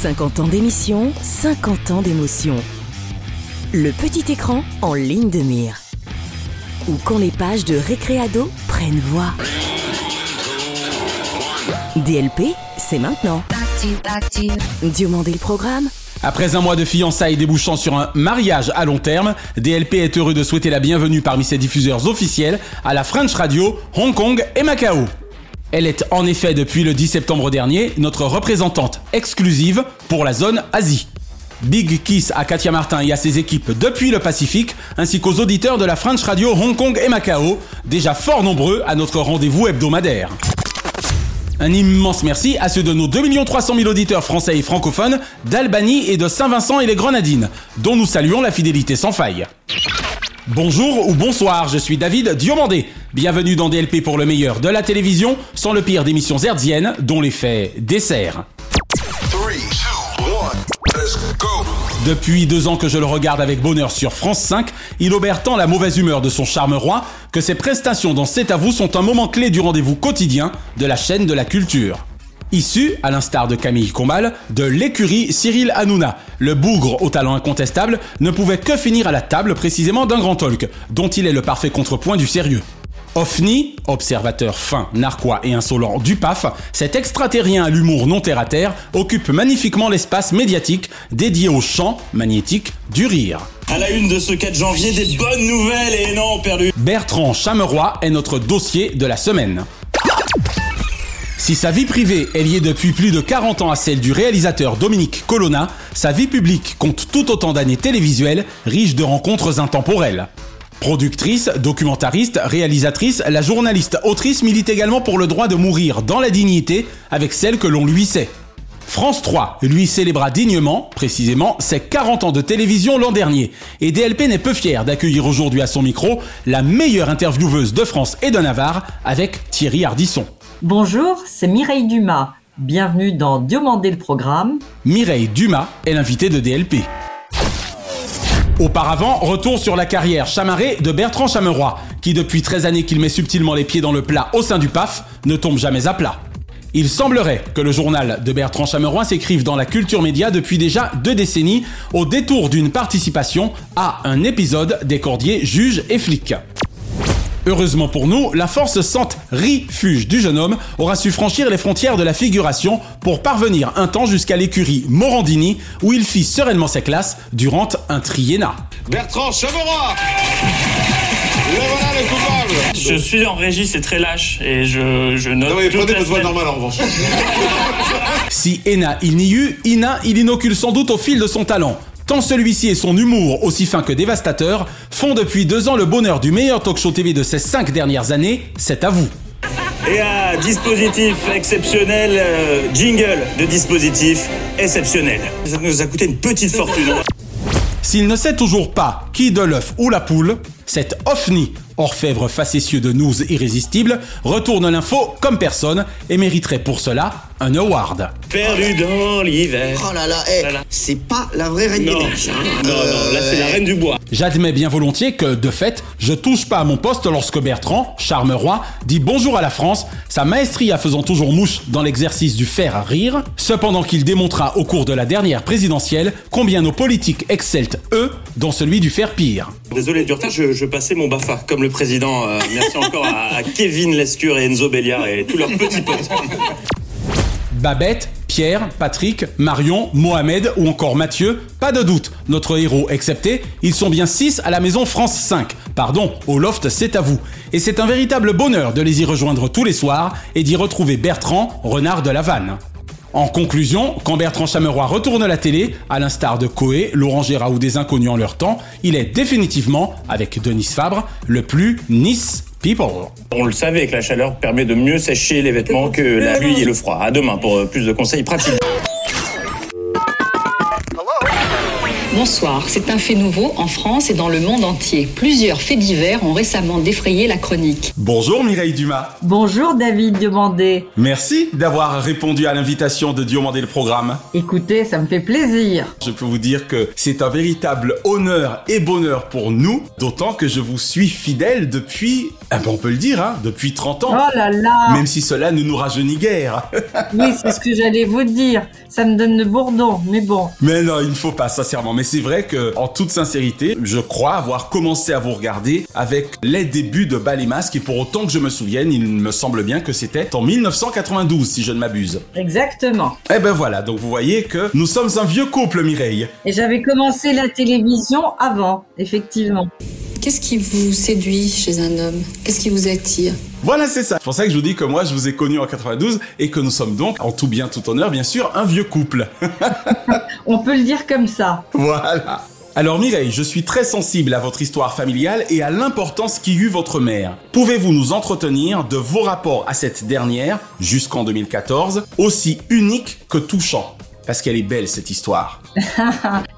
50 ans d'émission, 50 ans d'émotion. Le petit écran en ligne de mire. Ou quand les pages de Récréado prennent voix. DLP, c'est maintenant. Diomandé le programme Après un mois de fiançailles débouchant sur un mariage à long terme, DLP est heureux de souhaiter la bienvenue parmi ses diffuseurs officiels à la French Radio, Hong Kong et Macao. Elle est en effet depuis le 10 septembre dernier notre représentante exclusive pour la zone Asie. Big kiss à Katia Martin et à ses équipes depuis le Pacifique, ainsi qu'aux auditeurs de la French Radio Hong Kong et Macao, déjà fort nombreux à notre rendez-vous hebdomadaire. Un immense merci à ceux de nos 2 300 000 auditeurs français et francophones d'Albanie et de Saint-Vincent et les Grenadines, dont nous saluons la fidélité sans faille. Bonjour ou bonsoir, je suis David Diomandé. Bienvenue dans DLP pour le meilleur de la télévision, sans le pire d'émissions hertziennes, dont dessert. One. Let's go. Depuis deux ans que je le regarde avec bonheur sur France 5, il obère tant la mauvaise humeur de son charme roi que ses prestations dans C'est à vous sont un moment clé du rendez-vous quotidien de la chaîne de la culture. Issu, à l'instar de Camille Combal, de l'écurie Cyril Hanouna, le bougre au talent incontestable ne pouvait que finir à la table précisément d'un grand talk, dont il est le parfait contrepoint du sérieux. OFNI, observateur fin, narquois et insolent du PAF, cet extraterrien à l'humour non terre à terre occupe magnifiquement l'espace médiatique dédié au champ magnétique du rire. À la une de ce 4 janvier, des bonnes nouvelles et non perdu. Bertrand Chameroy est notre dossier de la semaine. Si sa vie privée est liée depuis plus de 40 ans à celle du réalisateur Dominique Colonna, sa vie publique compte tout autant d'années télévisuelles, riches de rencontres intemporelles. Productrice, documentariste, réalisatrice, la journaliste autrice milite également pour le droit de mourir dans la dignité avec celle que l'on lui sait. France 3 lui célébra dignement, précisément, ses 40 ans de télévision l'an dernier. Et DLP n'est peu fier d'accueillir aujourd'hui à son micro la meilleure intervieweuse de France et de Navarre avec Thierry Ardisson. Bonjour, c'est Mireille Dumas. Bienvenue dans Diomandé le programme. Mireille Dumas est l'invitée de DLP. Auparavant, retour sur la carrière chamarrée de Bertrand Chameroy, qui depuis 13 années qu'il met subtilement les pieds dans le plat au sein du PAF, ne tombe jamais à plat. Il semblerait que le journal de Bertrand Chameroy s'écrive dans la culture média depuis déjà deux décennies, au détour d'une participation à un épisode des Cordiers juges et flics. Heureusement pour nous, la force centrifuge du jeune homme aura su franchir les frontières de la figuration pour parvenir un temps jusqu'à l'écurie Morandini où il fit sereinement ses classes durant un triennat. Bertrand Chameroy Le voilà le coupable Je suis en régie, c'est très lâche et je, je note. Non mais toute prenez votre voix normale en revanche. Si Ena il n'y eut, Ina il inocule sans doute au fil de son talent. Tant celui-ci et son humour, aussi fin que dévastateur, font depuis deux ans le bonheur du meilleur talk show TV de ces cinq dernières années, c'est à vous. Et à dispositif exceptionnel, euh, jingle de dispositif exceptionnel. Ça nous a coûté une petite fortune. S'il ne sait toujours pas qui de l'œuf ou la poule, cet OFNI, orfèvre facétieux de news irrésistibles, retourne l'info comme personne et mériterait pour cela un award. Perdu dans l'hiver. Oh là là, eh, Voilà. c'est pas la vraie reine des Non, neiges. hein. non, non, là c'est la reine du bois. J'admets bien volontiers que, de fait, je touche pas à mon poste lorsque Bertrand, Charmeroy, dit bonjour à la France, sa maestria faisant toujours mouche dans l'exercice du faire rire, cependant qu'il démontra au cours de la dernière présidentielle combien nos politiques excellent, eux, dans celui du faire pire. Désolé du retard, je, je passais mon BAFA comme le président. euh, merci encore à, à Kevin Lescure et Enzo Belliard et tous leurs petits potes. Babette, Pierre, Patrick, Marion, Mohamed ou encore Mathieu, pas de doute, notre héros excepté, ils sont bien 6 à la maison France 5. Pardon, au loft c'est à vous. Et c'est un véritable bonheur de les y rejoindre tous les soirs et d'y retrouver Bertrand, renard de la vanne. En conclusion, quand Bertrand Chameroy retourne la télé, à l'instar de Coé, Laurent Gérard ou des inconnus en leur temps, il est définitivement, avec Denis Fabre, le plus Nice People. On le savait que la chaleur permet de mieux sécher les vêtements que la pluie et le froid. À demain pour euh, plus de conseils pratiques. Bonsoir. C'est un fait nouveau en France et dans le monde entier. Plusieurs faits divers ont récemment défrayé la chronique. Bonjour Mireille Dumas. Bonjour David Diomandé. Merci d'avoir répondu à l'invitation de Diomandé le programme. Écoutez, ça me fait plaisir. Je peux vous dire que c'est un véritable honneur et bonheur pour nous, d'autant que je vous suis fidèle depuis, eh ben on peut le dire, hein, depuis 30 ans. Oh là là Même si cela ne nous rajeunit guère. Oui, c'est ce que j'allais vous dire. Ça me donne le bourdon, mais bon. Mais non, il ne faut pas, sincèrement. Mais c'est vrai que, en toute sincérité, je crois avoir commencé à vous regarder avec les débuts de les Masques. Et pour autant que je me souvienne, il me semble bien que c'était en 1992, si je ne m'abuse. Exactement. Eh ben voilà, donc vous voyez que nous sommes un vieux couple, Mireille. Et j'avais commencé la télévision avant, effectivement. Qu'est-ce qui vous séduit chez un homme? Qu'est-ce qui vous attire? Voilà, c'est ça. C'est pour ça que je vous dis que moi, je vous ai connu en 92 et que nous sommes donc, en tout bien, tout honneur, bien sûr, un vieux couple. On peut le dire comme ça. Voilà. Alors Mireille, je suis très sensible à votre histoire familiale et à l'importance qu'y eut votre mère. Pouvez-vous nous entretenir de vos rapports à cette dernière, jusqu'en 2014, aussi unique que touchant parce qu'elle est belle cette histoire.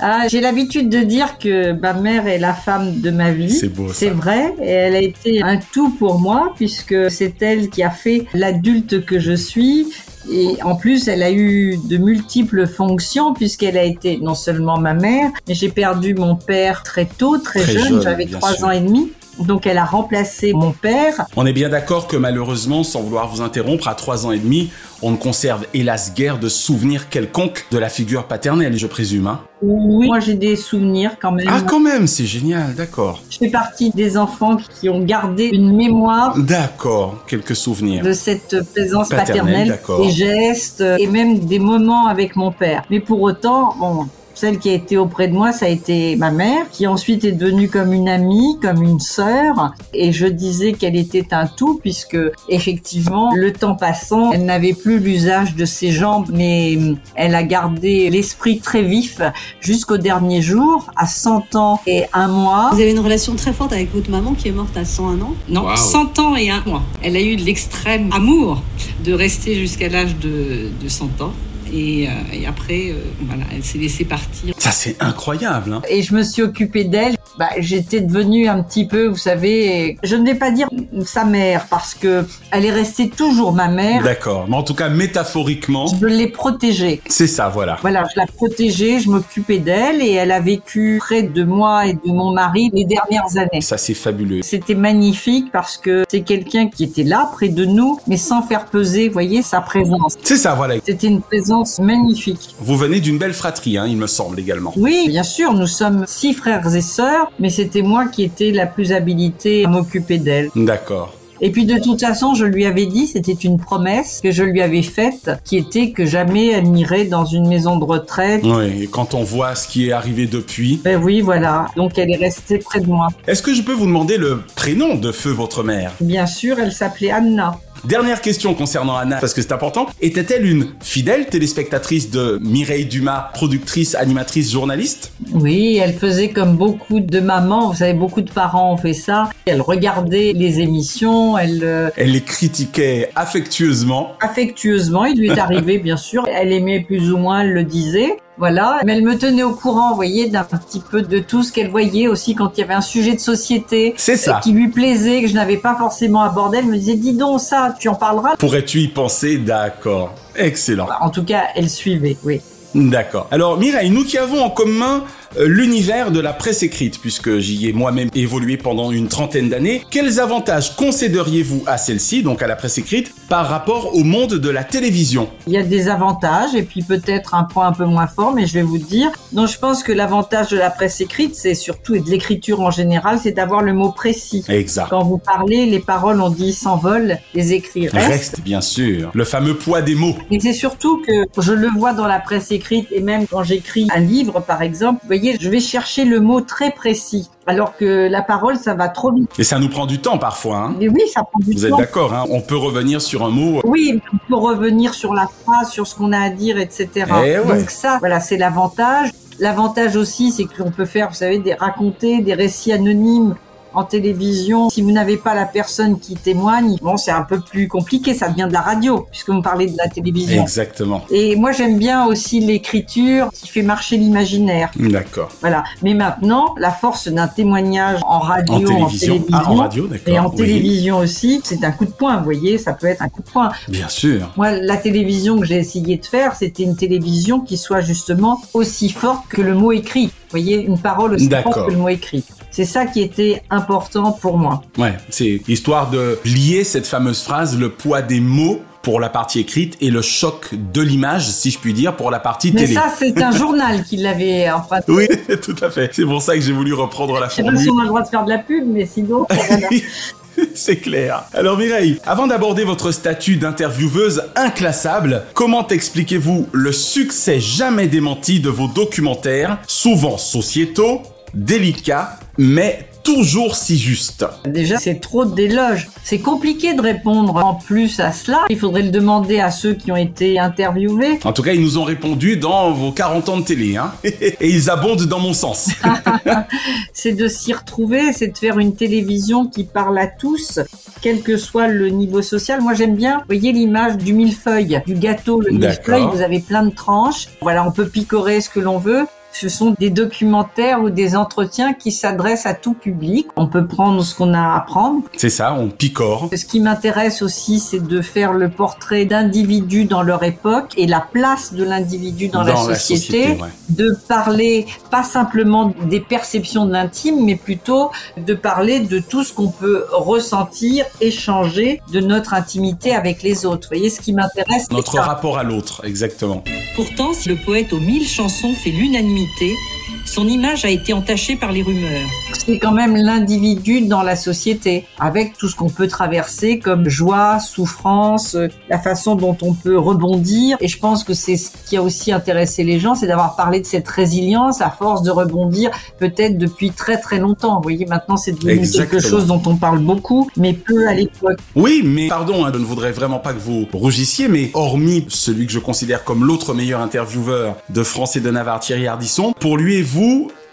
ah, j'ai l'habitude de dire que ma mère est la femme de ma vie. C'est beau. C'est vrai, et elle a été un tout pour moi puisque c'est elle qui a fait l'adulte que je suis. Et en plus, elle a eu de multiples fonctions puisqu'elle a été non seulement ma mère, mais j'ai perdu mon père très tôt, très, Très jeune, jeune, j'avais trois ans et demi. Donc elle a remplacé mon père. On est bien d'accord que malheureusement, sans vouloir vous interrompre, à trois ans et demi, on ne conserve hélas guère de souvenirs quelconques de la figure paternelle, je présume. Hein Oui, moi j'ai des souvenirs quand même. ah quand même, c'est génial, d'accord. Je fais partie des enfants qui ont gardé une mémoire D'accord, quelques souvenirs. de cette présence Paternelle, des gestes et même des moments avec mon père. Mais pour autant, bon, celle qui a été auprès de moi, ça a été ma mère, qui ensuite est devenue comme une amie, comme une sœur. Et je disais qu'elle était un tout, puisque effectivement, le temps passant, elle n'avait plus l'usage de ses jambes, mais hum, elle a gardé l'esprit très vif jusqu'au dernier jour, à 100 ans et un mois. Vous avez une relation très forte avec votre maman qui est morte à 101 ans Non, Wow. 100 ans et un mois. Elle a eu de l'extrême amour de rester jusqu'à l'âge de, de 100 ans. Et, euh, et après, euh, voilà, elle s'est laissée partir. Ça c'est incroyable. Hein et je me suis occupée d'elle. Bah, j'étais devenue un petit peu, vous savez, je ne vais pas dire sa mère parce que elle est restée toujours ma mère. D'accord, mais en tout cas métaphoriquement, Je l'ai protégée. c'est ça, voilà. Voilà, je la protégeais, je m'occupais d'elle et elle a vécu près de moi et de mon mari les dernières années. Ça c'est fabuleux. C'était magnifique parce que c'est quelqu'un qui était là près de nous, mais sans faire peser, vous voyez, sa présence. C'est ça, voilà. C'était une présence magnifique. Vous venez d'une belle fratrie, hein, il me semble également. Oui, bien sûr, nous sommes six frères et sœurs, mais c'était moi qui étais la plus habilitée à m'occuper d'elle. D'accord. Et puis de toute façon, je lui avais dit, c'était une promesse que je lui avais faite, qui était que jamais elle n'irait dans une maison de retraite. Oui, et quand on voit ce qui est arrivé depuis, Ben oui, voilà. Donc elle est restée près de moi. est-ce que je peux vous demander le prénom de feu votre mère? Bien sûr, elle s'appelait Anna. Dernière question concernant Anna, parce que c'est important. Était-elle une fidèle téléspectatrice de Mireille Dumas, productrice, animatrice, journaliste? Oui, elle faisait comme beaucoup de mamans, vous savez, beaucoup de parents ont fait ça. Elle regardait les émissions, elle euh, Elle les critiquait affectueusement. affectueusement, il lui est arrivé bien sûr, elle aimait plus ou moins, elle le disait. Voilà, mais elle me tenait au courant, vous voyez, d'un petit peu de tout ce qu'elle voyait aussi quand il y avait un sujet de société C'est ça. qui lui plaisait, que je n'avais pas forcément abordé. Elle me disait, dis donc ça, tu en parleras. Pourrais-tu y penser? D'accord. Excellent. En tout cas, elle suivait, oui. D'accord. Alors Mireille, nous qui avons en commun l'univers de la presse écrite, puisque j'y ai moi-même évolué pendant une trentaine d'années, quels avantages concéderiez-vous à celle-ci, donc à la presse écrite, par rapport au monde de la télévision? Il y a des avantages et puis peut-être un point un peu moins fort, mais je vais vous dire. Donc je pense que l'avantage de la presse écrite, c'est surtout, et de l'écriture en général, c'est d'avoir le mot précis. Exact. Quand vous parlez, les paroles, on dit s'envolent, les écrits restent. Reste, bien sûr, le fameux poids des mots. Et c'est surtout que je le vois dans la presse écrite et même quand j'écris un livre, par exemple, vous voyez, je vais chercher le mot très précis. Alors que la parole, ça va trop vite. Et ça nous prend du temps parfois. Hein Mais oui, ça prend du Vous êtes temps. d'accord hein On peut revenir sur un mot. Oui, on peut revenir sur la phrase, sur ce qu'on a à dire, etc. Eh ouais. Donc ça, voilà, c'est l'avantage. L'avantage aussi, c'est qu'on peut faire, vous savez, des raconter des récits anonymes En télévision, si vous n'avez pas la personne qui témoigne, bon, c'est un peu plus compliqué. Ça devient de la radio, puisque vous parlez de la télévision. Exactement. Et moi, j'aime bien aussi l'écriture qui fait marcher l'imaginaire. D'accord. Voilà. Mais maintenant, la force d'un témoignage en radio, En télévision. Ah, en radio, d'accord. et en Oui. télévision aussi, c'est un coup de poing. Vous voyez, ça peut être un coup de poing. Bien sûr. Moi, la télévision que j'ai essayé de faire, c'était une télévision qui soit justement aussi forte que le mot écrit. Vous voyez, une parole aussi forte que le mot écrit. C'est ça qui était important pour moi. Ouais, c'est histoire de lier cette fameuse phrase, le poids des mots pour la partie écrite et le choc de l'image, si je puis dire, pour la partie Mais télé. ça, c'est un journal qui l'avait emprunté. Oui, tout à fait. C'est pour ça que j'ai voulu reprendre la Je sais pas si formule. on a le droit de faire de la pub, mais sinon. C'est clair. Alors Mireille, avant d'aborder votre statut d'intervieweuse inclassable, comment expliquez-vous le succès jamais démenti de vos documentaires, souvent sociétaux, délicats, mais toujours si justes Déjà, c'est trop d'éloges. C'est compliqué de répondre en plus à cela. Il faudrait le demander à ceux qui ont été interviewés. En tout cas, ils nous ont répondu dans vos 40 ans de télé, hein. Et ils abondent dans mon sens. C'est de s'y retrouver, c'est de faire une télévision qui parle à tous, quel que soit le niveau social. Moi, j'aime bien, vous voyez l'image du millefeuille, du gâteau, le millefeuille, vous avez plein de tranches. Voilà, on peut picorer ce que l'on veut. Ce sont des documentaires ou des entretiens qui s'adressent à tout public. On peut prendre ce qu'on a à prendre. C'est ça, on picore. Ce qui m'intéresse aussi, c'est de faire le portrait d'individus dans leur époque et la place de l'individu dans, la société. ouais. De parler pas simplement des perceptions de l'intime, mais plutôt de parler de tout ce qu'on peut ressentir, échanger de notre intimité avec les autres. Vous voyez, ce qui m'intéresse, Notre rapport à l'autre, exactement. Pourtant, si le poète aux mille chansons fait l'unanimité, son image a été entachée par les rumeurs. c'est quand même l'individu dans la société, avec tout ce qu'on peut traverser comme joie, souffrance, la façon dont on peut rebondir. Et je pense que c'est ce qui a aussi intéressé les gens, c'est d'avoir parlé de cette résilience à force de rebondir, peut-être depuis très très longtemps. Vous voyez, maintenant c'est devenu quelque chose dont on parle beaucoup, mais peu à l'époque. Oui, mais pardon, hein, je ne voudrais vraiment pas que vous rougissiez, mais hormis celui que je considère comme l'autre meilleur intervieweur de France et de Navarre, Thierry Ardisson, pour lui et vous,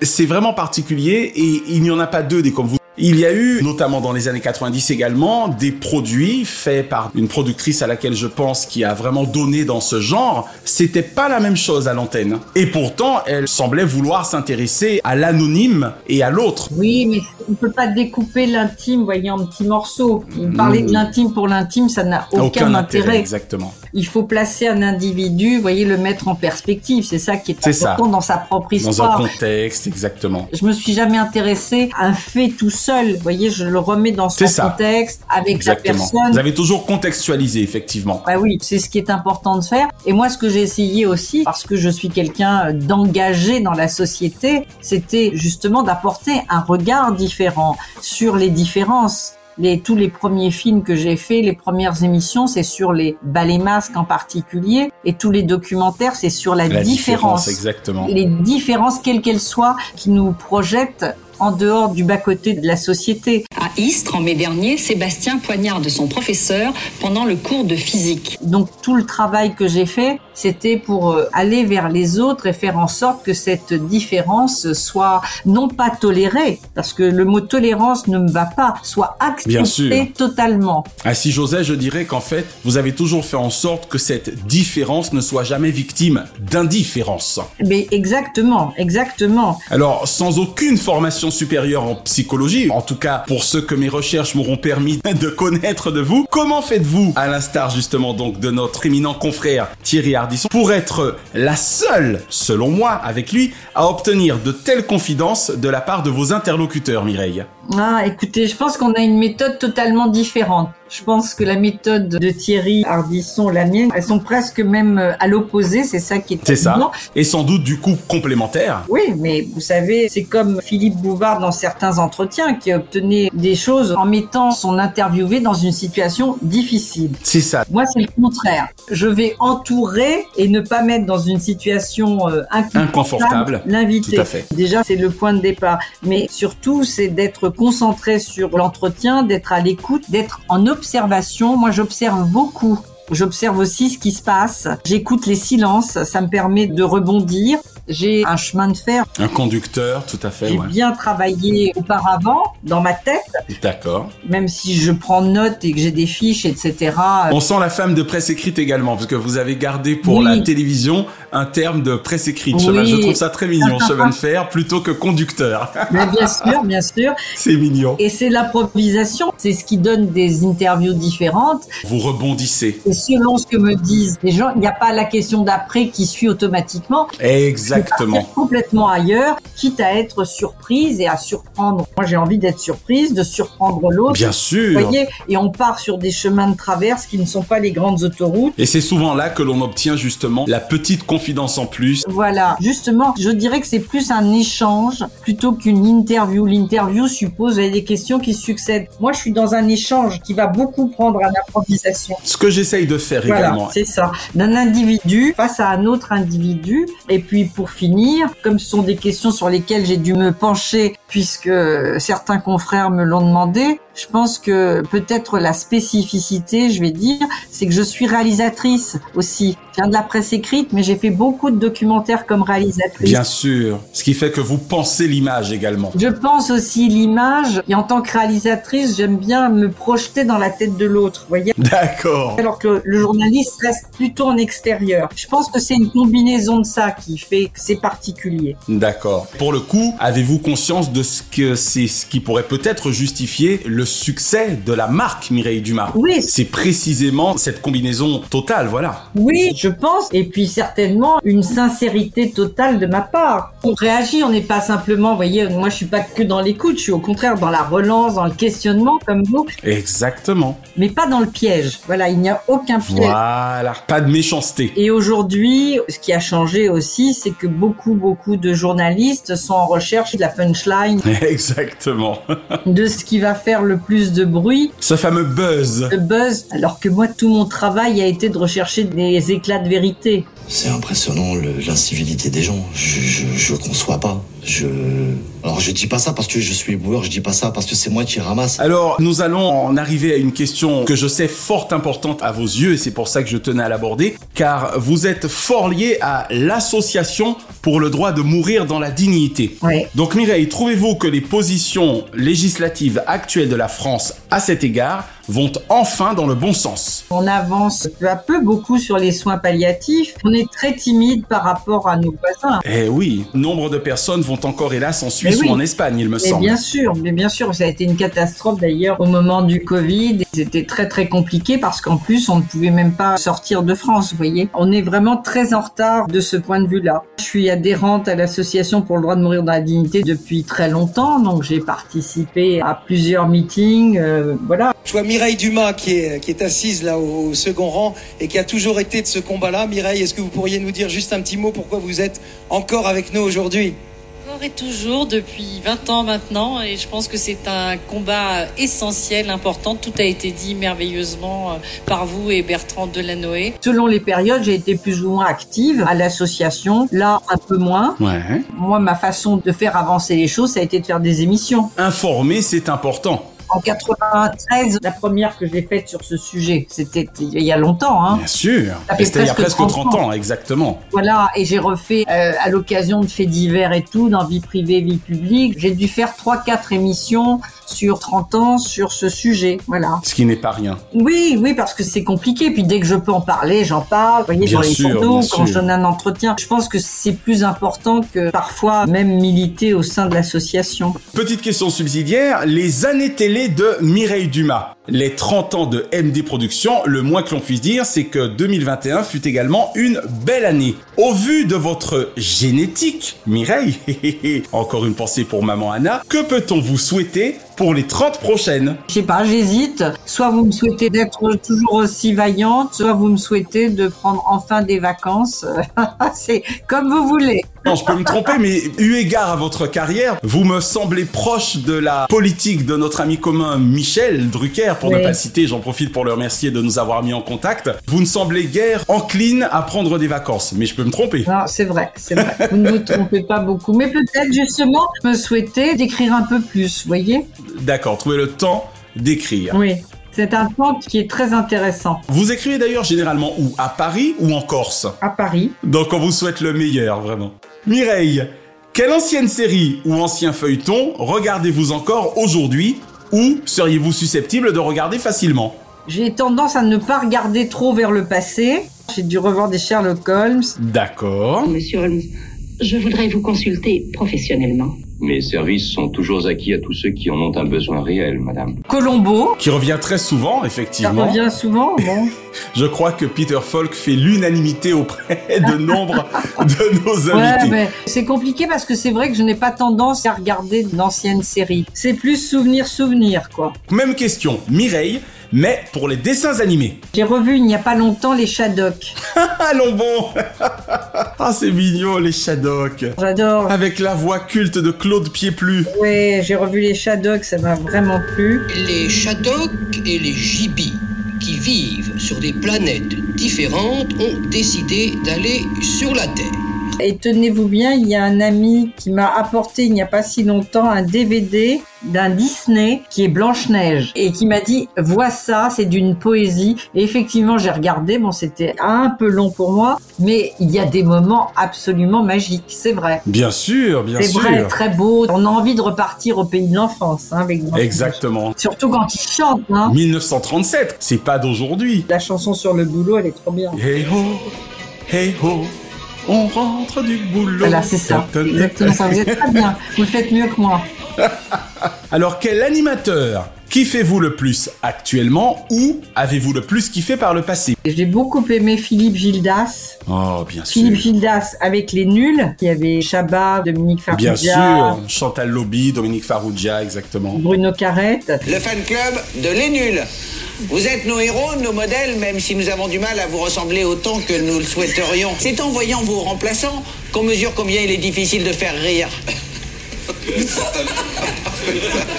c'est vraiment particulier et il n'y en a pas deux des comme vous. Il y a eu, notamment dans les années 90 également, des produits faits par une productrice à laquelle je pense qui a vraiment donné dans ce genre. C'était pas la même chose à l'antenne. Et pourtant, elle semblait vouloir s'intéresser à l'anonyme et à l'autre. Oui, mais on peut pas découper l'intime, vous voyez, en petits morceaux. Parler de l'intime pour l'intime, ça n'a aucun, intérêt. Exactement. Il faut placer un individu, vous voyez, le mettre en perspective. C'est ça qui est, C'est ça. important dans sa propre Dans histoire. un contexte, exactement. Je me suis jamais intéressée à un fait tout seul. Vous voyez, je le remets dans son ça. contexte, avec Exactement. la personne. Vous avez toujours contextualisé, effectivement. Bah oui, c'est ce qui est important de faire. Et moi, ce que j'ai essayé aussi, parce que je suis quelqu'un d'engagé dans la société, c'était justement d'apporter un regard différent sur les différences. Les, tous les premiers films que j'ai faits, les premières émissions, c'est sur les ballets masques en particulier, et tous les documentaires, c'est sur la, La différence, différence. exactement. Les différences, quelles qu'elles soient, qui nous projettent en dehors du bas-côté de la société. À Istres, en mai dernier, Sébastien poignarde son professeur pendant le cours de physique. Donc tout le travail que j'ai fait, c'était pour euh, aller vers les autres et faire en sorte que cette différence soit non pas tolérée, parce que le mot tolérance ne me va pas, soit Bien sûr. acceptée totalement. Ah, si j'osais, je dirais qu'en fait, vous avez toujours fait en sorte que cette différence ne soit jamais victime d'indifférence. Mais exactement, exactement. Alors, sans aucune formation supérieure en psychologie, en tout cas pour ceux que mes recherches m'auront permis de connaître de vous, comment faites-vous, à l'instar justement donc de notre éminent confrère Thierry Ardisson, pour être la seule, selon moi, avec lui, à obtenir de telles confidences de la part de vos interlocuteurs, Mireille? Ah, écoutez, je pense qu'on a une méthode totalement différente. Je pense que la méthode de Thierry Ardisson, la mienne, elles sont presque même euh, à l'opposé. C'est ça qui est C'est ça. Et sans doute du coup complémentaire. Oui, mais vous savez, c'est comme Philippe Bouvard dans certains entretiens qui obtenait des choses en mettant son interviewé dans une situation difficile. C'est ça. Moi, c'est le contraire. Je vais entourer et ne pas mettre dans une situation euh, inconfortable, Inconfortable. l'invité. Tout à fait. Déjà, c'est le point de départ. Mais surtout, c'est d'être concentré sur l'entretien, d'être à l'écoute, d'être en observation. Moi, j'observe beaucoup. J'observe aussi ce qui se passe. J'écoute les silences. Ça me permet de rebondir. J'ai un chemin de fer. Un conducteur, tout à fait. J'ai ouais. bien travaillé auparavant dans ma tête, D'accord. même si je prends note et que j'ai des fiches, etc. On sent la femme de presse écrite également, parce que vous avez gardé pour Oui. la télévision un terme de presse écrite. Oui. Je trouve ça très mignon, chemin de fer, plutôt que conducteur. Mais bien sûr, bien sûr. C'est mignon. Et c'est l'improvisation, c'est ce qui donne des interviews différentes. Vous rebondissez. Et selon ce que me disent les gens, il n'y a pas la question d'après qui suit automatiquement. Exactement. complètement ailleurs, quitte à être surprise et à surprendre. Moi, j'ai envie d'être surprise, de surprendre l'autre. Bien Vous sûr. voyez, et on part sur des chemins de traverse qui ne sont pas les grandes autoroutes. Et c'est souvent là que l'on obtient justement la petite confidence en plus. Voilà, justement, je dirais que c'est plus un échange plutôt qu'une interview. L'interview suppose des questions qui succèdent. Moi, je suis dans un échange qui va beaucoup prendre à l'improvisation. Ce que j'essaye de faire Voilà, également. c'est ça. D'un individu face à un autre individu. Et puis pour finir, comme ce sont des questions sur lesquelles j'ai dû me pencher puisque certains confrères me l'ont demandé, je pense que peut-être la spécificité, je vais dire, c'est que je suis réalisatrice aussi. Je viens de la presse écrite, mais j'ai fait beaucoup de documentaires comme réalisatrice. Bien sûr. Ce qui fait que vous pensez l'image également. Je pense aussi l'image, et en tant que réalisatrice, j'aime bien me projeter dans la tête de l'autre, voyez D'accord. alors que le journaliste reste plutôt en extérieur. Je pense que c'est une combinaison de ça qui fait que c'est particulier. D'accord. Pour le coup, avez-vous conscience de ce que c'est ce qui pourrait peut-être justifier le succès de la marque Mireille Dumas Oui. C'est précisément cette combinaison totale, voilà. Oui, je pense, et puis certainement une sincérité totale de ma part. On réagit, on n'est pas simplement, vous voyez, moi je suis pas que dans l'écoute, je suis au contraire dans la relance, dans le questionnement comme vous, Exactement. mais pas dans le piège. Voilà, il n'y a aucun piège. Voilà. Pas de méchanceté. Et aujourd'hui, ce qui a changé aussi, c'est que beaucoup, beaucoup de journalistes sont en recherche de la punchline, Exactement. de ce qui va faire le plus de bruit, Ce fameux buzz. de buzz, alors que moi, tout mon travail a été de rechercher des éclats de vérité. C'est impressionnant le- l'incivilité des gens. Je, je, je conçois pas. Je. Alors je dis pas ça parce que je suis boueur, je dis pas ça parce que c'est moi qui ramasse. Alors, nous allons en arriver à une question que je sais fort importante à vos yeux et c'est pour ça que je tenais à l'aborder, car vous êtes fort lié à l'association pour le droit de mourir dans la dignité. Ouais. Donc Mireille, trouvez-vous que les positions législatives actuelles de la France à cet égard vont enfin dans le bon sens On avance peu à peu beaucoup sur les soins palliatifs. On est très timide par rapport à nos voisins. Eh oui, nombre de personnes vont encore hélas en Suisse Mais oui. ou en Espagne, il me Mais semble. bien sûr, mais bien sûr, ça a été une catastrophe d'ailleurs au moment du Covid. C'était très très compliqué parce qu'en plus on ne pouvait même pas sortir de France, vous voyez. On est vraiment très en retard de ce point de vue-là. Je suis adhérente à l'association pour le droit de mourir dans la dignité depuis très longtemps, donc j'ai participé à plusieurs meetings, euh, voilà. Je vois Mireille Dumas qui est, qui est assise là au, au second rang et qui a toujours été de ce combat-là. Mireille, est-ce que vous pourriez nous dire juste un petit mot pourquoi vous êtes encore avec nous aujourd'hui? Encore et toujours depuis 20 ans maintenant et je pense que c'est un combat essentiel, important. Tout a été dit merveilleusement euh, par vous et Bertrand Delanoë. Selon les périodes, j'ai été plus ou moins active à l'association, là un peu moins. Ouais. Moi, ma façon de faire avancer les choses, ça a été de faire des émissions. Informer, c'est important. En 93, la première que j'ai faite sur ce sujet, c'était il y a longtemps. Hein. Bien sûr. C'était il y a presque presque 30 30 ans, exactement. Voilà, et j'ai refait euh, à l'occasion de faits divers et tout, dans vie privée, vie publique. J'ai dû faire trois, quatre émissions sur 30 ans sur ce sujet. Voilà. Ce qui n'est pas rien. Oui, oui, parce que c'est compliqué. Puis dès que je peux en parler, j'en parle. Vous voyez, Bien dans les sûr, bien quand sûr. je donne un entretien. Je pense que c'est plus important que parfois même militer au sein de l'association. Petite question subsidiaire, les années télé de Mireille Dumas. Les 30 ans de MD Productions, le moins que l'on puisse dire, c'est que 2021 fut également une belle année. Au vu de votre génétique, Mireille, encore une pensée pour maman Anna, que peut-on vous souhaiter pour les 30 prochaines? Je sais pas, j'hésite. Soit vous me souhaitez d'être toujours aussi vaillante, soit vous me souhaitez de prendre enfin des vacances. c'est comme vous voulez. Non, je peux me tromper, mais eu égard à votre carrière, vous me semblez proche de la politique de notre ami commun Michel Drucker, pour ne pas le citer, j'en profite pour le remercier de nous avoir mis en contact. Vous ne semblez guère encline à prendre des vacances, mais je peux me tromper. Non, c'est vrai, c'est vrai. Vous ne vous trompez pas beaucoup. Mais peut-être justement, je me souhaitais d'écrire un peu plus, vous voyez D'accord, trouvez le temps d'écrire. Oui. C'est un point qui est très intéressant. Vous écrivez d'ailleurs généralement où? À Paris ou en Corse? À Paris. Donc on vous souhaite le meilleur, vraiment. Mireille, quelle ancienne série ou ancien feuilleton regardez-vous encore aujourd'hui ou seriez-vous susceptible de regarder facilement? J'ai tendance à ne pas regarder trop vers le passé. J'ai dû revoir des Sherlock Holmes. D'accord. Monsieur Holmes, je voudrais vous consulter professionnellement. Mes services sont toujours acquis à tous ceux qui en ont un besoin réel, madame. Colombo. Qui revient très souvent, Ça effectivement. revient souvent, bon. Je crois que Peter Falk fait l'unanimité auprès de nombre de nos Ouais, invités. mais c'est compliqué parce que c'est vrai que je n'ai pas tendance à regarder d'anciennes séries. C'est plus souvenir-souvenir, quoi. Même question, Mireille, mais pour les dessins animés. J'ai revu il n'y a pas longtemps les Shadok. Allons bon Ah, c'est mignon, les Shadok. J'adore. Avec la voix culte de Claude Pieplu. Ouais, j'ai revu les Shadok, ça m'a vraiment plu. Les Shadok et les Gibis, qui vivent sur des planètes différentes, ont décidé d'aller sur la Terre. Et tenez-vous bien, il y a un ami qui m'a apporté il n'y a pas si longtemps un DVD d'un Disney qui est Blanche-Neige et qui m'a dit vois ça, c'est d'une poésie. Et effectivement, j'ai regardé, bon, c'était un peu long pour moi, mais il y a des moments absolument magiques, c'est vrai. Bien sûr, bien C'est sûr. vrai, très beau. On a envie de repartir au pays de l'enfance hein, avec Blanche-Neige. Exactement. Surtout quand ils chantent. Hein. 1937, c'est pas d'aujourd'hui. La chanson sur le boulot, elle est trop bien. Hey ho, hey ho, on rentre du boulot. Voilà, c'est ça. Exactement ça. Vous êtes très bien. Vous le faites mieux que moi. Alors, quel animateur? Kiffez-vous le plus actuellement ou avez-vous le plus kiffé par le passé J'ai beaucoup aimé Philippe Gildas. Oh, bien sûr. Philippe Gildas avec les nuls. Il y avait Chabat, Dominique Farrugia, Bien sûr, Chantal Lobby, Dominique Farrugia, exactement. Bruno Carrette. Le fan club de Les Nuls. Vous êtes nos héros, nos modèles, même si nous avons du mal à vous ressembler autant que nous le souhaiterions. C'est en voyant vos remplaçants qu'on mesure combien il est difficile de faire rire.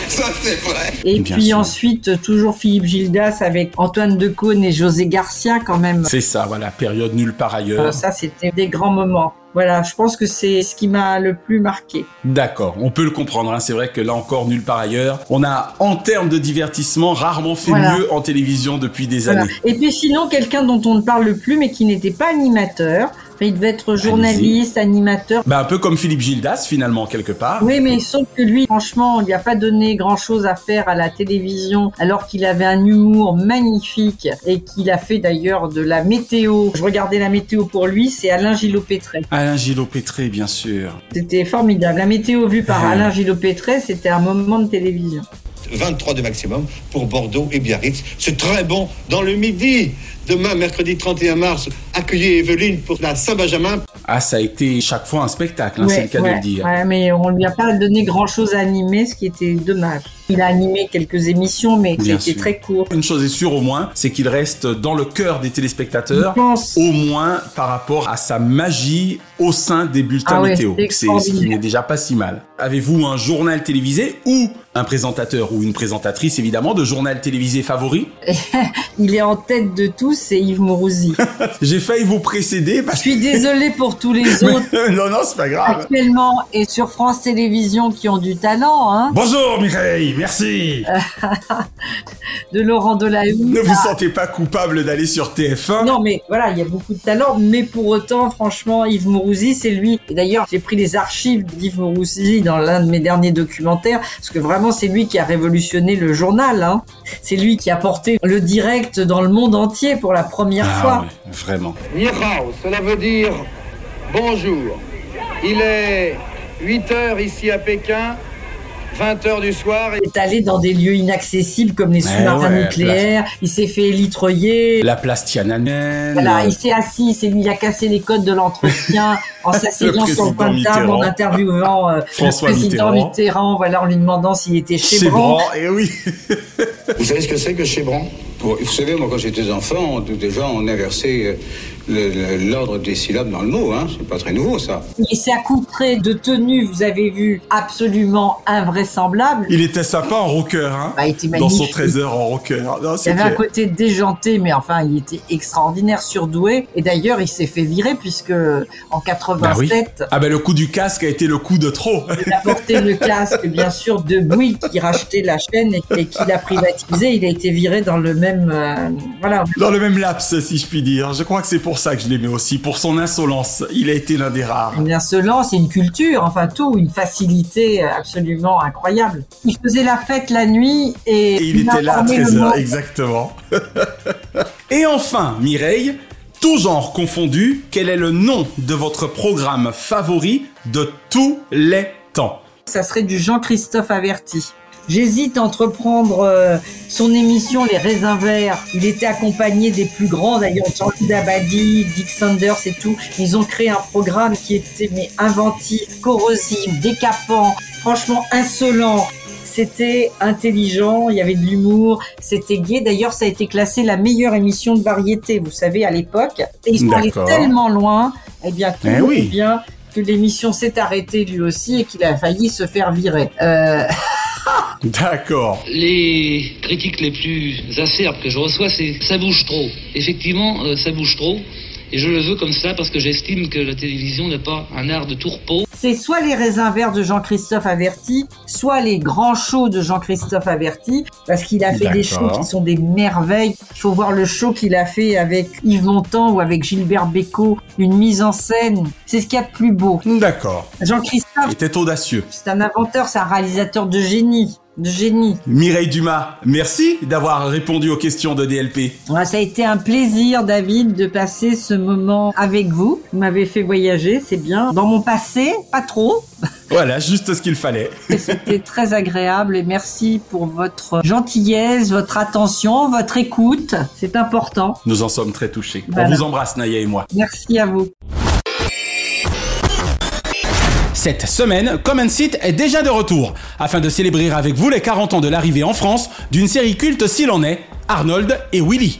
Ça, c'est vrai. Et Bien puis sûr. ensuite, toujours Philippe Gildas avec Antoine Decaune et José Garcia quand même. C'est ça, voilà, période nulle par ailleurs. ça, c'était des grands moments. Voilà, je pense que c'est ce qui m'a le plus marqué. D'accord, on peut le comprendre. hein. C'est vrai que là encore, nulle part ailleurs. On a, en termes de divertissement, rarement fait Voilà. mieux en télévision depuis des Voilà. années. Et puis sinon, quelqu'un dont on ne parle plus, mais qui n'était pas animateur. Il devait être journaliste, animateur. Bah, un peu comme Philippe Gildas, finalement, quelque part. Oui, mais sauf que lui, franchement, on lui a pas donné grand chose à faire à la télévision, alors qu'il avait un humour magnifique et qu'il a fait d'ailleurs de la météo. Je regardais la météo pour lui, c'est Alain Gillot-Pétré. Alain Gillot-Pétré, bien sûr. C'était formidable. La météo vue par Ah. Alain Gillot-Pétré, c'était un moment de télévision. 23 de maximum pour Bordeaux et Biarritz. C'est très bon dans le midi. Demain, mercredi 31 mars, accueillez Evelyne pour la Saint-Benjamin. Ah, ça a été chaque fois un spectacle, hein, c'est le cas de ouais, le dire. ouais, mais on lui a pas donné grand chose à animer, ce qui était dommage. Il a animé quelques émissions, mais c'était sûr. très court. Une chose est sûre au moins, c'est qu'il reste dans le cœur des téléspectateurs, Je pense. au moins par rapport à sa magie au sein des bulletins Ah ouais, météo. c'est C'est ce qui n'est déjà pas si mal. Avez-vous un journal télévisé ou un présentateur ou une présentatrice évidemment de journal télévisé favori? Il est en tête de tous, c'est Yves Mourouzi. J'ai failli vous précéder Je parce suis désolée pour tous les autres que... non, non, c'est pas grave. actuellement et sur France Télévisions qui ont du talent, hein. Bonjour Mireille, merci. De Laurent Delahousse. Ne vous sentez pas coupable d'aller sur TF1 Non, mais voilà, il y a beaucoup de talent, mais pour autant, franchement, Yves Mourouzi, c'est lui. Et d'ailleurs, j'ai pris les archives d'Yves Mourouzi dans l'un de mes derniers documentaires, parce que vraiment, c'est lui qui a révolutionné le journal. Hein. C'est lui qui a porté le direct dans le monde entier pour la première Ah fois. ouais, vraiment. Cela veut dire bonjour. Il est 8 heures ici à Pékin, 20 heures du soir. Il est allé dans des lieux inaccessibles comme les Eh sous-marins ouais, nucléaires. Il s'est fait élitreiller. La place Tiananmen. Voilà, euh, il s'est assis, il à casser les codes de l'entretien en s'asseyant Le sur le coin de table, en interviewant euh, François le président Mitterrand. Mitterrand. voilà, en lui demandant s'il était chez, Chez Bran. Bran, et oui. Vous savez ce que c'est que Chébran Vous savez, moi, quand j'étais enfant, on- déjà, on inversait euh, l'ordre des syllabes dans le mot. Hein. C'est pas très nouveau, ça. Il s'est accoutré de tenues, vous avez vu, absolument invraisemblables. Il était sympa en rocker, hein Bah, il était Dans son trésor en rocker. Non, Il avait un côté déjanté, mais enfin, il était extraordinaire, surdoué. Et d'ailleurs, il s'est fait virer puisque en Bah oui. 87, Ah ben le coup du casque a été le coup de trop. il a porté le casque, bien sûr, de Bouygues qui rachetait la chaîne et, et qui l'a privatisé. Il a été viré dans le même, euh, voilà. Dans le même laps, si je puis dire. Je crois que c'est pour ça que je l'aimais aussi, pour son insolence. Il a été l'un des rares. Une insolence et une culture, enfin tout, une facilité absolument incroyable. Il faisait la fête la nuit et, Et il était là à informait le 13h, monde. exactement. Et enfin, Mireille, tout genre confondu, quel est le nom de votre programme favori de tous les temps? Ça serait du Jean-Christophe Averti. J'hésite entre prendre euh, son émission Les Raisins Verts. Il était accompagné des plus grands, d'ailleurs, Jean-Louis Dabadi, Dick Sanders et tout. Ils ont créé un programme qui était mais inventif, corrosif, décapant, franchement insolent. C'était intelligent, il y avait de l'humour, c'était gai. D'ailleurs, ça a été classé la meilleure émission de variété, vous savez, à l'époque. Et ils sont allés tellement loin, eh bien, tout Eh oui. bien que l'émission s'est arrêtée lui aussi et qu'il a failli se faire virer. Euh, D'accord. Les critiques les plus acerbes que je reçois, c'est ça bouge trop. Effectivement, euh, ça bouge trop. Et je le veux comme ça parce que j'estime que la télévision n'est pas un art de tourpeau. c'est soit les raisins verts de Jean-Christophe Averti, soit les grands shows de Jean-Christophe Averti, parce qu'il a fait des shows qui sont des merveilles. Il faut voir le show qu'il a fait avec Yves Montand ou avec Gilbert Bécaud, une mise en scène. C'est ce qu'il y a de plus beau. D'accord. Jean-Christophe, Il était audacieux. c'est un inventeur, c'est un réalisateur de génie. De génie. Mireille Dumas, merci d'avoir répondu aux questions de DLP. Ça a été un plaisir, David, de passer ce moment avec vous. Vous m'avez fait voyager, c'est bien. Dans mon passé, pas trop. Voilà, juste ce qu'il fallait. C'était très agréable et merci pour votre gentillesse, votre attention, votre écoute. C'est important. Nous en sommes très touchés. Voilà. On vous embrasse, Naya et moi. Merci à vous. Cette semaine, Common Seat est déjà de retour, afin de célébrer avec vous les 40 ans de l'arrivée en France d'une série culte s'il en est, Arnold et Willy.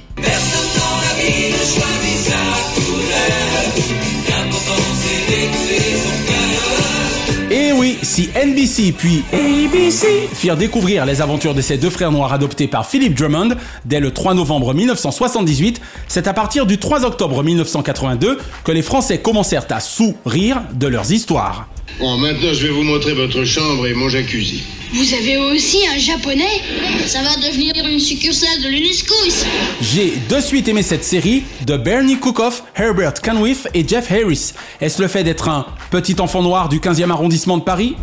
Et oui, si NBC puis ABC firent découvrir les aventures de ces deux frères noirs adoptés par Philip Drummond dès le 3 novembre 1978, c'est à partir du 3 octobre 1982 que les Français commencèrent à sourire de leurs histoires. Bon, maintenant, je vais vous montrer votre chambre et mon jacuzzi. Vous avez aussi un japonais Ça va devenir une succursale de l'UNESCO ici. J'ai de suite aimé cette série de Bernie Cookoff, Herbert Canwith et Jeff Harris. Est-ce le fait d'être un petit enfant noir du 15e arrondissement de Paris?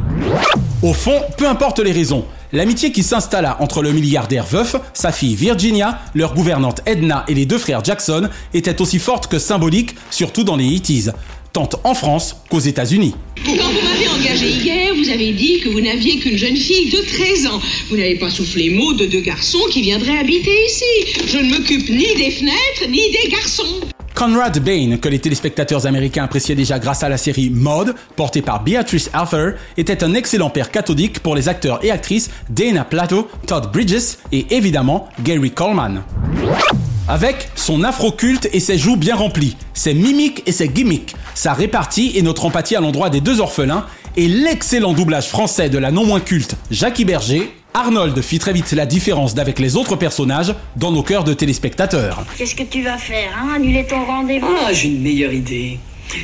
Au fond, peu importe les raisons. L'amitié qui s'installa entre le milliardaire veuf, sa fille Virginia, leur gouvernante Edna et les deux frères Jackson était aussi forte que symbolique, surtout dans les 80s, tant en France qu'aux États-Unis. Quand vous m'avez engagé hier, vous avez dit que vous n'aviez qu'une jeune fille de 13 ans. Vous n'avez pas soufflé mot de deux garçons qui viendraient habiter ici. Je ne m'occupe ni des fenêtres, ni des garçons. Conrad Bain, que les téléspectateurs américains appréciaient déjà grâce à la série Maud, portée par Beatrice Arthur, était un excellent père cathodique pour les acteurs et actrices Dana Plato, Todd Bridges et évidemment Gary Coleman. Avec son afro-culte et ses joues bien remplies, ses mimiques et ses gimmicks, sa répartie et notre empathie à l'endroit des deux orphelins, et l'excellent doublage français de la non moins culte Jackie Berger, Arnold fit très vite la différence d'avec les autres personnages dans nos cœurs de téléspectateurs. Qu'est-ce que tu vas faire, hein? Annuler ton rendez-vous? Ah, j'ai une meilleure idée.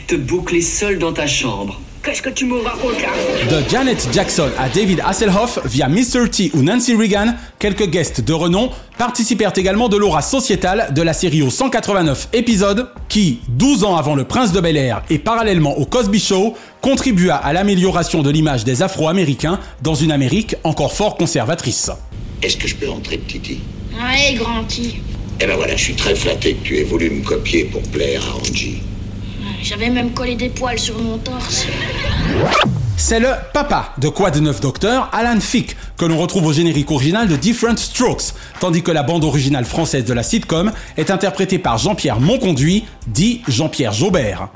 Te boucler seul dans ta chambre. Qu'est-ce que tu me racontes là De Janet Jackson à David Hasselhoff via Mr. T ou Nancy Reagan, quelques guests de renom participèrent également de l'aura sociétale de la série aux 189 épisodes qui, 12 ans avant le Prince de Bel-Air et parallèlement au Cosby Show, contribua à l'amélioration de l'image des Afro-Américains dans une Amérique encore fort conservatrice. Est-ce que je peux entrer, Titi? Ouais, grand-ti. Eh ben voilà, je suis très flatté que tu aies voulu me copier pour plaire à Angie. J'avais même collé des poils sur mon torse. C'est le papa de Quoi de neuf Docteur, Alan Fick, que l'on retrouve au générique original de Different Strokes, tandis que la bande originale française de la sitcom est interprétée par Jean-Pierre Monconduit, dit Jean-Pierre Jaubert.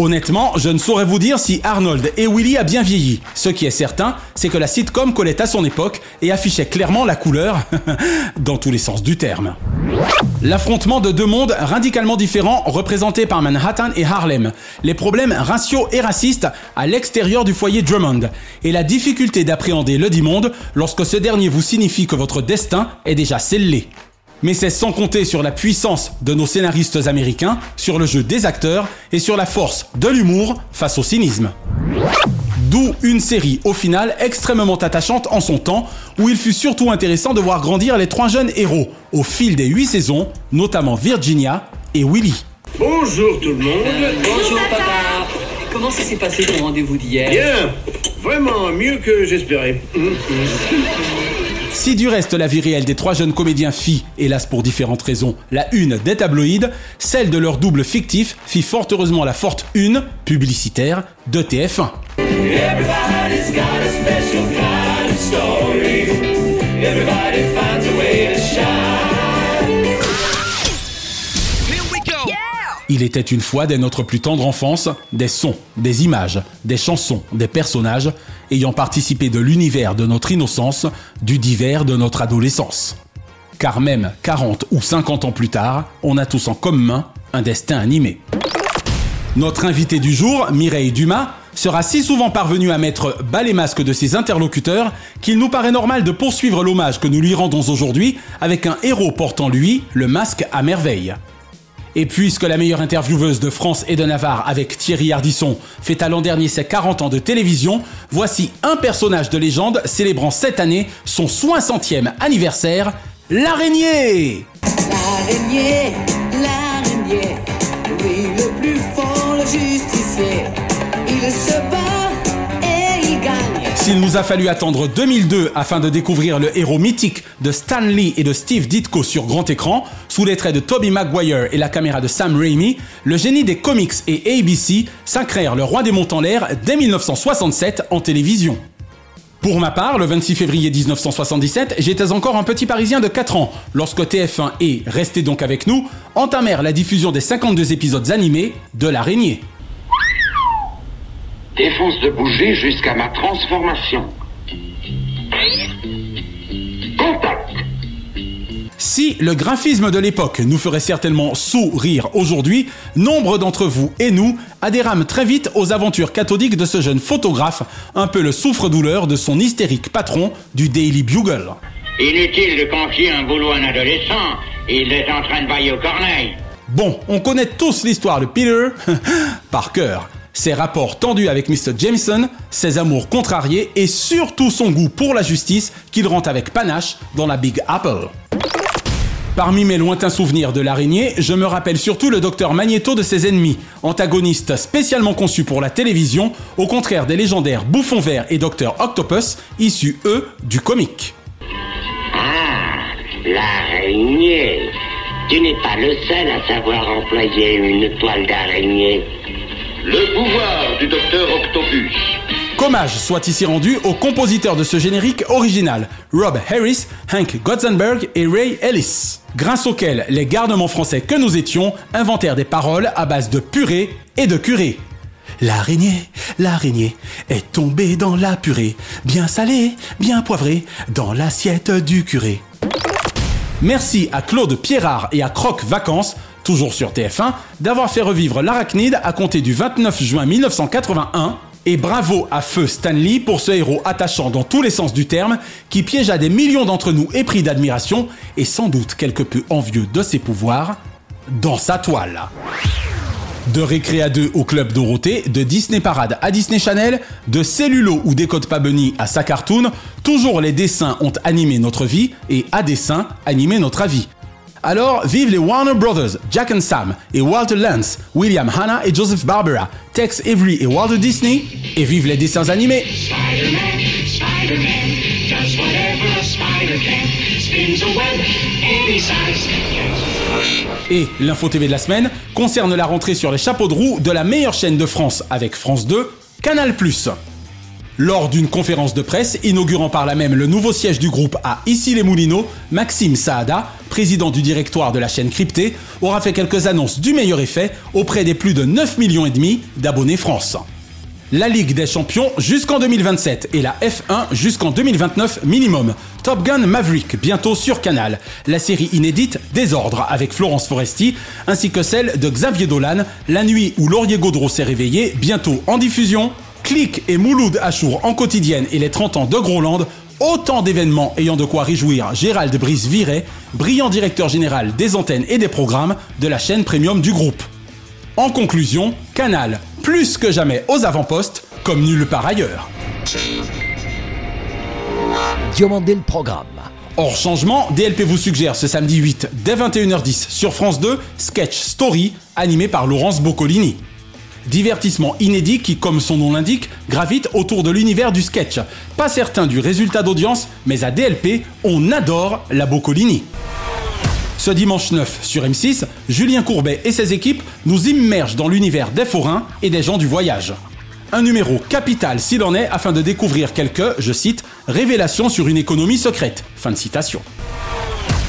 Honnêtement, je ne saurais vous dire si Arnold et Willy a bien vieilli. Ce qui est certain, c'est que la sitcom collait à son époque et affichait clairement la couleur, dans tous les sens du terme. L'affrontement de deux mondes radicalement différents représentés par Manhattan et Harlem, les problèmes raciaux et racistes à l'extérieur du foyer Drummond, et la difficulté d'appréhender le dit monde lorsque ce dernier vous signifie que votre destin est déjà scellé. Mais c'est sans compter sur la puissance de nos scénaristes américains, sur le jeu des acteurs et sur la force de l'humour face au cynisme. D'où une série au final extrêmement attachante en son temps, où il fut surtout intéressant de voir grandir les trois jeunes héros au fil des huit saisons, notamment Virginia et Willy. Bonjour tout le monde. Bonjour papa. Comment ça s'est passé ton rendez-vous d'hier? Bien, vraiment mieux que j'espérais. Si du reste la vie réelle des trois jeunes comédiens fit, hélas pour différentes raisons, la une des tabloïds, celle de leur double fictif fit fort heureusement la forte une publicitaire de TF1. Il était une fois dès notre plus tendre enfance des sons, des images, des chansons, des personnages ayant participé de l'univers de notre innocence, du divers de notre adolescence. Car même 40 ou 50 ans plus tard, on a tous en commun un destin animé. Notre invité du jour, Mireille Dumas, sera si souvent parvenu à mettre bas les masques de ses interlocuteurs qu'il nous paraît normal de poursuivre l'hommage que nous lui rendons aujourd'hui avec un héros portant lui le masque à merveille. Et puisque la meilleure intervieweuse de France et de Navarre avec Thierry Ardisson fêta l'an dernier ses 40 ans de télévision, voici un personnage de légende célébrant cette année son 60e anniversaire, l'araignée L'araignée, l'araignée, oui, le plus fort, le justicier. Il se bat et il gagne. S'il nous a fallu attendre 2002 afin de découvrir le héros mythique de Stan Lee et de Steve Ditko sur grand écran, sous les traits de Tobey Maguire et la caméra de Sam Raimi, le génie des comics et ABC sacrèrent le roi des monts en l'air dès 1967 en télévision. Pour ma part, le 26 février 1977, j'étais encore un petit Parisien de 4 ans lorsque TF1 et, restez donc avec nous, entamèrent la diffusion des 52 épisodes animés de l'araignée. Défense de bouger jusqu'à ma transformation. Si le graphisme de l'époque nous ferait certainement sourire aujourd'hui, nombre d'entre vous et nous adhérâmes très vite aux aventures cathodiques de ce jeune photographe, un peu le souffre-douleur de son hystérique patron du Daily Bugle. Inutile de confier un boulot à un adolescent. Il est en train de bailler au corneille. Bon, on connaît tous l'histoire de Peter par cœur. Ses rapports tendus avec Mr. Jameson, ses amours contrariés et surtout son goût pour la justice qu'il rend avec panache dans la Big Apple. Parmi mes lointains souvenirs de l'araignée, je me rappelle surtout le docteur Magneto de ses ennemis, antagoniste spécialement conçu pour la télévision, au contraire des légendaires Bouffon Vert et Docteur Octopus, issus eux du comique. Ah, l'araignée. Tu n'es pas le seul à savoir employer une toile d'araignée. Le pouvoir du docteur Octopus. Qu'hommage soit ici rendu aux compositeurs de ce générique original, Rob Harris, Hank Gotzenberg et Ray Ellis, grâce auxquels les garnements français que nous étions inventèrent des paroles à base de purée et de curé. L'araignée, l'araignée est tombée dans la purée, bien salée, bien poivrée, dans l'assiette du curé. Merci à Claude Pierrard et à Croc Vacances, toujours sur TF1, d'avoir fait revivre l'arachnide à compter du 29 juin 1981. Et bravo à Feu Stanley pour ce héros attachant dans tous les sens du terme, qui piégea des millions d'entre nous épris d'admiration et sans doute quelque peu envieux de ses pouvoirs, dans sa toile. De Récré à 2 au Club Dorothée, de Disney Parade à Disney Channel, de Cellulo ou Décode pas Bunny à sa cartoon, toujours les dessins ont animé notre vie et à dessin animé notre avis. Alors, vive les Warner Brothers, Jack and Sam et Walter Lance, William Hanna et Joseph Barbera, Tex Avery et Walter Disney, et vive les dessins animés. Spider-Man, Spider-Man, does whatever a spider can. Spins a web any size. Et l'info TV de la semaine concerne la rentrée sur les chapeaux de roue de la meilleure chaîne de France avec France 2, Canal+. Lors d'une conférence de presse inaugurant par là même le nouveau siège du groupe à Issy-les-Moulineaux, Maxime Saada, président du directoire de la chaîne cryptée, aura fait quelques annonces du meilleur effet auprès des plus de 9 millions et demi d'abonnés France. La Ligue des Champions jusqu'en 2027 et la F1 jusqu'en 2029 minimum. Top Gun Maverick bientôt sur Canal. La série inédite Désordre avec Florence Foresti ainsi que celle de Xavier Dolan, La nuit où Laurier Gaudreau s'est réveillé bientôt en diffusion. Click et Mouloud Achour en quotidienne et les 30 ans de Groland Autant d'événements ayant de quoi réjouir Gérald Brice-Viret, brillant directeur général des antennes et des programmes de la chaîne premium du groupe. En conclusion, Canal, plus que jamais aux avant-postes, comme nulle part ailleurs. Le programme Hors changement, DLP vous suggère ce samedi 8 dès 21h10 sur France 2 Sketch Story animé par Laurence Boccolini. Divertissement inédit qui, comme son nom l'indique, gravite autour de l'univers du sketch. Pas certain du résultat d'audience, mais à DLP, on adore la Boccolini. Ce dimanche 9 sur M6, Julien Courbet et ses équipes nous immergent dans l'univers des forains et des gens du voyage. Un numéro capital s'il en est afin de découvrir quelques, je cite, révélations sur une économie secrète. Fin de citation.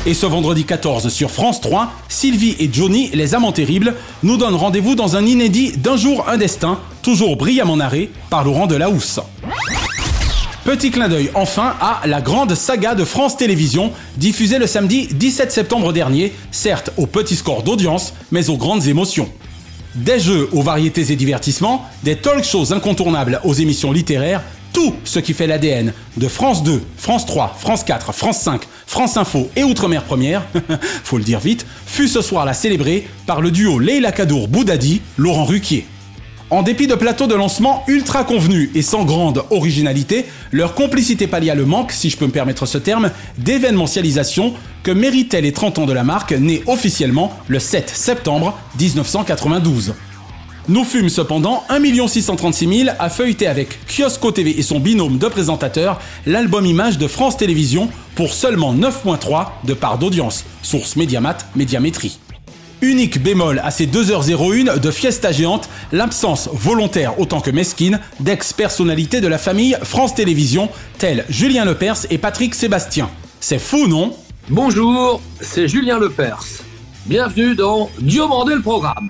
Et ce vendredi 14 sur France 3, Sylvie et Johnny, les amants terribles, nous donnent rendez-vous dans un inédit D'un jour un destin, toujours brillamment narré par Laurent Delahousse. Petit clin d'œil enfin à la grande saga de France Télévisions, diffusée le samedi 17 septembre dernier, certes au petit score d'audience, mais aux grandes émotions. Des jeux aux variétés et divertissements, des talk shows incontournables aux émissions littéraires, tout ce qui fait l'ADN de France 2, France 3, France 4, France 5, France Info et Outre-mer Première, faut le dire vite, fut ce soir-là célébré par le duo Leila Kadour Boudadi, Laurent Ruquier. En dépit de plateaux de lancement ultra convenus et sans grande originalité, leur complicité pallia le manque, si je peux me permettre ce terme, d'événementialisation que méritaient les 30 ans de la marque, née officiellement le 7 septembre 1992. Nous fûmes cependant 1 636 000 à feuilleter avec Kiosco TV et son binôme de présentateurs l'album image de France Télévisions pour seulement 9.3 de part d'audience, source Mediamat Médiamétrie. Unique bémol à ces 2h01 de fiesta géante, l'absence volontaire autant que mesquine d'ex-personnalités de la famille France Télévisions, tels Julien Lepers et Patrick Sébastien. C'est fou, non? Bonjour, c'est Julien Lepers. Bienvenue dans Diomandé le programme.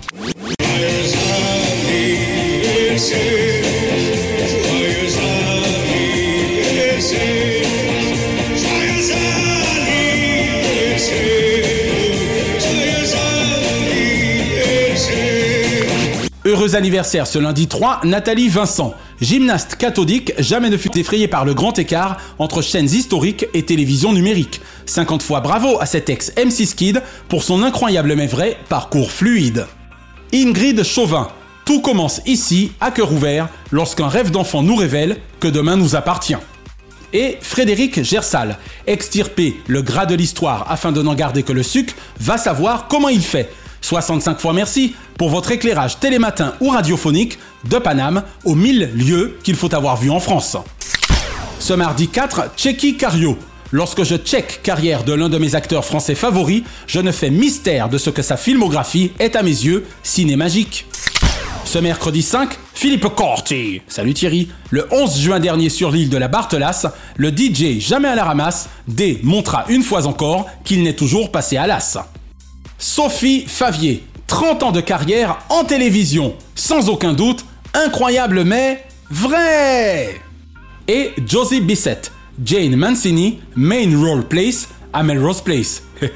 Anniversaire ce lundi 3, Nathalie Vincent. Gymnaste cathodique, jamais ne fut effrayée par le grand écart entre chaînes historiques et télévision numérique. 50 fois bravo à cet ex M6 Kid pour son incroyable mais vrai parcours fluide. Ingrid Chauvin. Tout commence ici, à cœur ouvert, lorsqu'un rêve d'enfant nous révèle que demain nous appartient. Et Frédéric Gersal, extirpé le gras de l'histoire afin de n'en garder que le sucre, va savoir comment il fait. 65 fois merci pour votre éclairage télématin ou radiophonique de Paname aux 1000 lieux qu'il faut avoir vus en France. Ce mardi 4, Checky Cario. Lorsque je check carrière de l'un de mes acteurs français favoris, je ne fais mystère de ce que sa filmographie est à mes yeux cinémagique. Ce mercredi 5, Philippe Corti. Salut Thierry. Le 11 juin dernier sur l'île de la Barthelasse, le DJ jamais à la ramasse démontra une fois encore qu'il n'est toujours passé à l'as. Sophie Favier, 30 ans de carrière en télévision, sans aucun doute, incroyable mais vrai. Et Josie Bissett, Jane Mancini, Main Role Place à Melrose Place.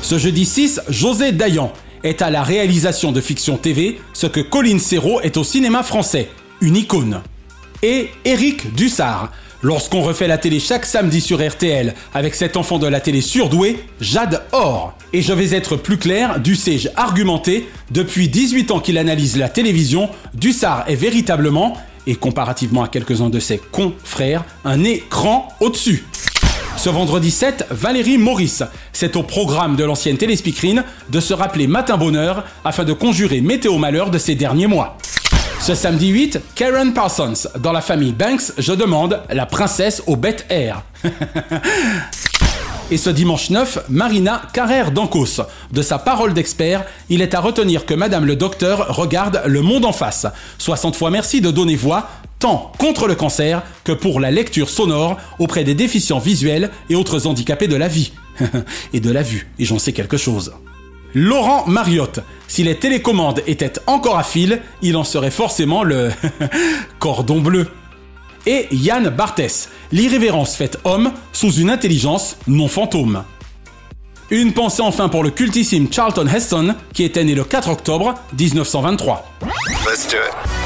Ce jeudi 6, José Dayan est à la réalisation de fiction TV ce que Colin Serrault est au cinéma français, une icône. Et Eric Dussard, lorsqu'on refait la télé chaque samedi sur RTL avec cet enfant de la télé surdoué, Jade Or. Et je vais être plus clair, Dussé argumenté, depuis 18 ans qu'il analyse la télévision, Dussard est véritablement, et comparativement à quelques-uns de ses confrères, un écran au-dessus. Ce vendredi 7, Valérie Maurice. C'est au programme de l'ancienne téléspeakerine de se rappeler Matin Bonheur afin de conjurer météo malheur de ces derniers mois. Ce samedi 8, Karen Parsons. Dans la famille Banks, je demande la princesse au bêtes air. Et ce dimanche 9, Marina Carrère d'Ancos. De sa parole d'expert, il est à retenir que Madame le Docteur regarde le monde en face. 60 fois merci de donner voix, tant contre le cancer que pour la lecture sonore auprès des déficients visuels et autres handicapés de la vie. et de la vue, et j'en sais quelque chose. Laurent Mariotte. Si les télécommandes étaient encore à fil, il en serait forcément le cordon bleu. Et Yann Barthès, l'irrévérence faite homme sous une intelligence non fantôme. Une pensée enfin pour le cultissime Charlton Heston, qui était né le 4 octobre 1923. Let's do it.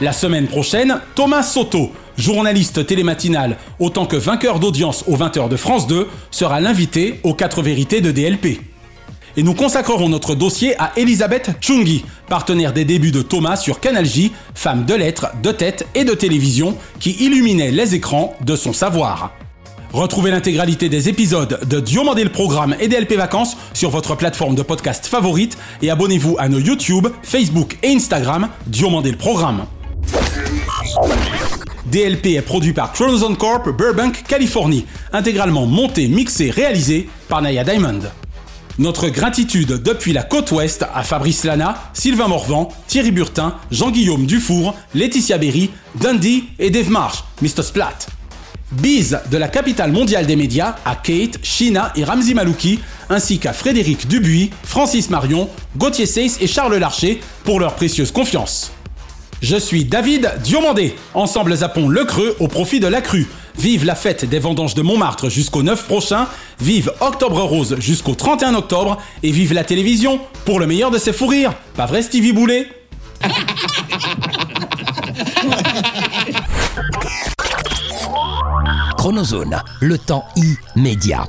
La semaine prochaine, Thomas Soto, journaliste télématinal autant que vainqueur d'audience aux 20h de France 2, sera l'invité aux 4 vérités de DLP. Et nous consacrerons notre dossier à Elisabeth Chungi, partenaire des débuts de Thomas sur Canal J, femme de lettres, de tête et de télévision qui illuminait les écrans de son savoir. Retrouvez l'intégralité des épisodes de Diomandé le Programme et DLP Vacances sur votre plateforme de podcast favorite et abonnez-vous à nos YouTube, Facebook et Instagram Diomandé le Programme. DLP est produit par Chronozone Corp, Burbank, Californie, intégralement monté, mixé, réalisé par Naya Diamond. Notre gratitude depuis la côte ouest à Fabrice Lana, Sylvain Morvan, Thierry Burtin, Jean-Guillaume Dufour, Laetitia Berry, Dundee et Dave Marsh, Mr. Splat. Bise de la capitale mondiale des médias à Kate, Shina et Ramzi Malouki, ainsi qu'à Frédéric Dubuis, Francis Marion, Gauthier Seyss et Charles Larcher pour leur précieuse confiance. Je suis David Diomandé. Ensemble zappons le creux au profit de la crue. Vive la fête des vendanges de Montmartre jusqu'au 9 prochain. Vive Octobre Rose jusqu'au 31 octobre. Et vive la télévision pour le meilleur de ses fous rires. Pas vrai Stevie Boulet? Chronozone, le temps immédiat.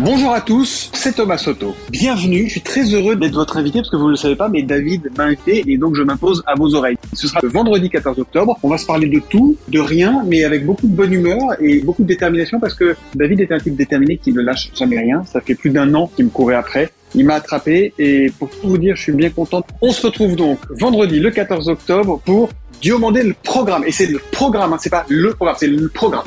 Bonjour à tous, c'est Thomas Soto. Bienvenue, je suis très heureux d'être votre invité parce que vous ne le savez pas, mais David m'a invité et donc je m'impose à vos oreilles. Ce sera le vendredi 14 octobre. On va se parler de tout, de rien, mais avec beaucoup de bonne humeur et beaucoup de détermination parce que David est un type déterminé qui ne lâche jamais rien. Ça fait plus d'un an qu'il me courait après. Il m'a attrapé et pour tout vous dire, je suis bien content. On se retrouve donc vendredi le 14 octobre pour demander le programme. Et c'est le programme, hein, c'est pas le programme, c'est le programme.